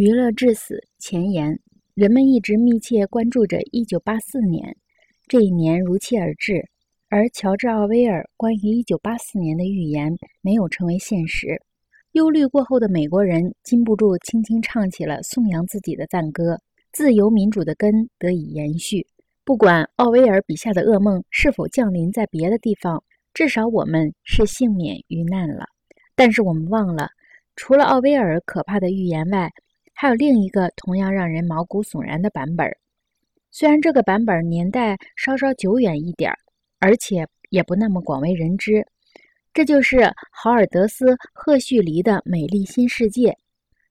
娱乐至死前言：人们一直密切关注着1984年，这一年如期而至，而乔治·奥威尔关于1984年的预言没有成为现实。忧虑过后的美国人禁不住轻轻唱起了颂扬自己的赞歌，自由民主的根得以延续。不管奥威尔笔下的噩梦是否降临在别的地方，至少我们是幸免于难了。但是我们忘了，除了奥威尔可怕的预言外，还有另一个同样让人毛骨悚然的版本，虽然这个版本年代稍稍久远一点，而且也不那么广为人知。这就是豪尔德斯·赫胥黎的《美丽新世界》。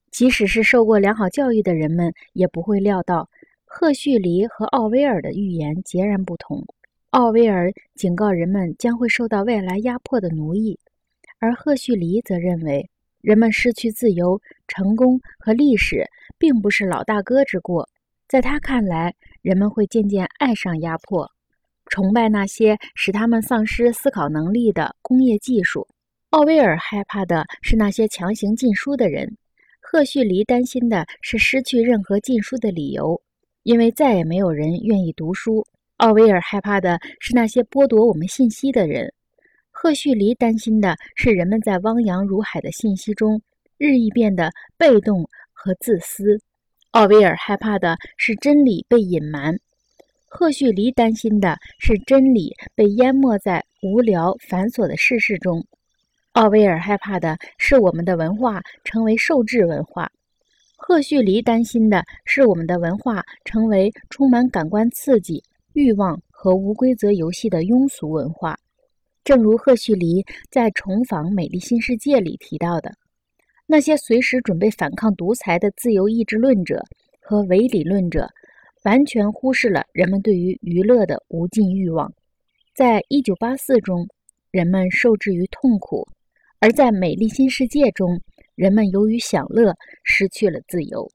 即使是受过良好教育的人们，也不会料到赫胥黎和奥威尔的预言截然不同。奥威尔警告人们将会受到外来压迫的奴役，而赫胥黎则认为。人们失去自由、成功和历史，并不是老大哥之过。在他看来，人们会渐渐爱上压迫，崇拜那些使他们丧失思考能力的工业技术。奥威尔害怕的是那些强行禁书的人，赫胥黎担心的是失去任何禁书的理由，因为再也没有人愿意读书。奥威尔害怕的是那些剥夺我们信息的人。赫胥黎担心的是，人们在汪洋如海的信息中日益变得被动和自私。奥威尔害怕的是真理被隐瞒，赫胥黎担心的是真理被淹没在无聊繁琐的世事中。奥威尔害怕的是我们的文化成为受制文化，赫胥黎担心的是我们的文化成为充满感官刺激、欲望和无规则游戏的庸俗文化。正如赫胥黎在《重访美丽新世界》里提到的，那些随时准备反抗独裁的自由意志论者和唯理论者，完全忽视了人们对于娱乐的无尽欲望。在一九八四中，人们受制于痛苦；而在美丽新世界中，人们由于享乐失去了自由。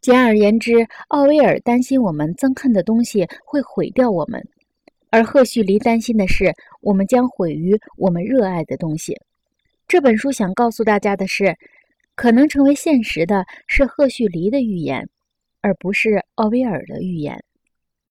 简而言之，奥威尔担心我们憎恨的东西会毁掉我们。而赫胥黎担心的是，我们将毁于我们热爱的东西。这本书想告诉大家的是，可能成为现实的是赫胥黎的预言，而不是奥威尔的预言。